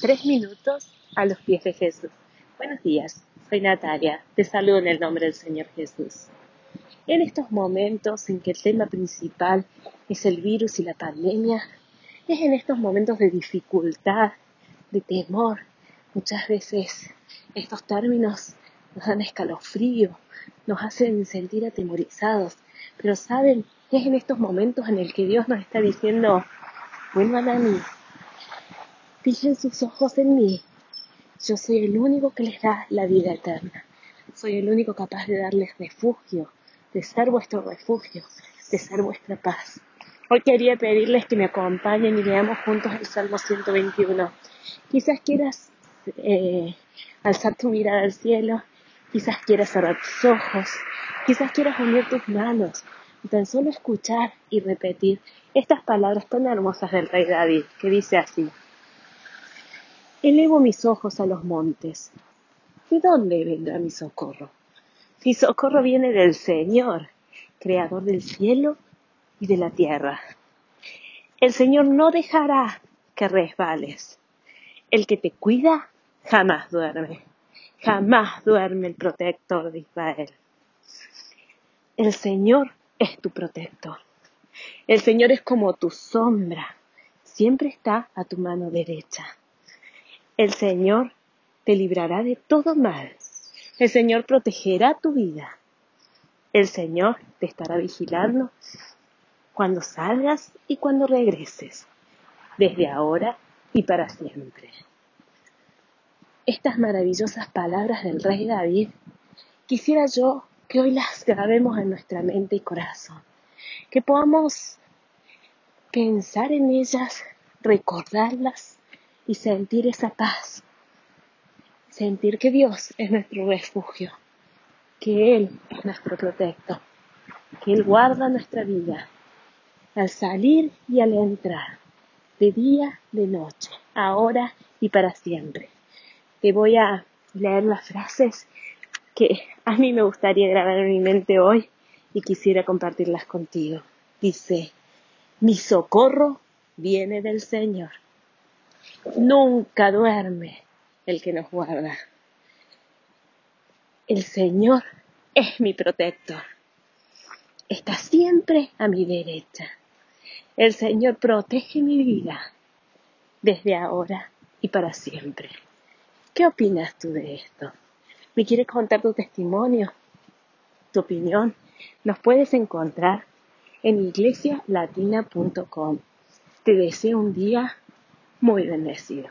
Tres minutos a los pies de Jesús. Buenos días, soy Natalia, te saludo en el nombre del Señor Jesús. En estos momentos en que el tema principal es el virus y la pandemia, es en estos momentos de dificultad, de temor, muchas veces estos términos nos dan escalofrío, nos hacen sentir atemorizados, pero saben, es en estos momentos en el que Dios nos está diciendo, vuelvan a mí, Fijen sus ojos en mí. Yo soy el único que les da la vida eterna. Soy el único capaz de darles refugio, de ser vuestro refugio, de ser vuestra paz. Hoy quería pedirles que me acompañen y leamos juntos el Salmo 121. Quizás quieras eh, alzar tu mirada al cielo, quizás quieras cerrar tus ojos, quizás quieras unir tus manos y tan solo escuchar y repetir estas palabras tan hermosas del rey David, que dice así. Elevo mis ojos a los montes. ¿De dónde vendrá mi socorro? Mi socorro viene del Señor, creador del cielo y de la tierra. El Señor no dejará que resbales. El que te cuida jamás duerme. Jamás duerme el protector de Israel. El Señor es tu protector. El Señor es como tu sombra. Siempre está a tu mano derecha. El Señor te librará de todo mal. El Señor protegerá tu vida. El Señor te estará vigilando cuando salgas y cuando regreses, desde ahora y para siempre. Estas maravillosas palabras del rey David, quisiera yo que hoy las grabemos en nuestra mente y corazón, que podamos pensar en ellas, recordarlas y sentir esa paz. Sentir que Dios es nuestro refugio, que Él es nuestro protector, que Él guarda nuestra vida al salir y al entrar, de día, de noche, ahora y para siempre. Te voy a leer las frases que a mí me gustaría grabar en mi mente hoy y quisiera compartirlas contigo. Dice, mi socorro viene del Señor. Nunca duerme el que nos guarda. El Señor es mi protector. Está siempre a mi derecha. El Señor protege mi vida desde ahora y para siempre. ¿Qué opinas tú de esto? ¿Me quieres contar tu testimonio? ¿Tu opinión? Nos puedes encontrar en iglesialatina.com. Te deseo un día muy bendecido.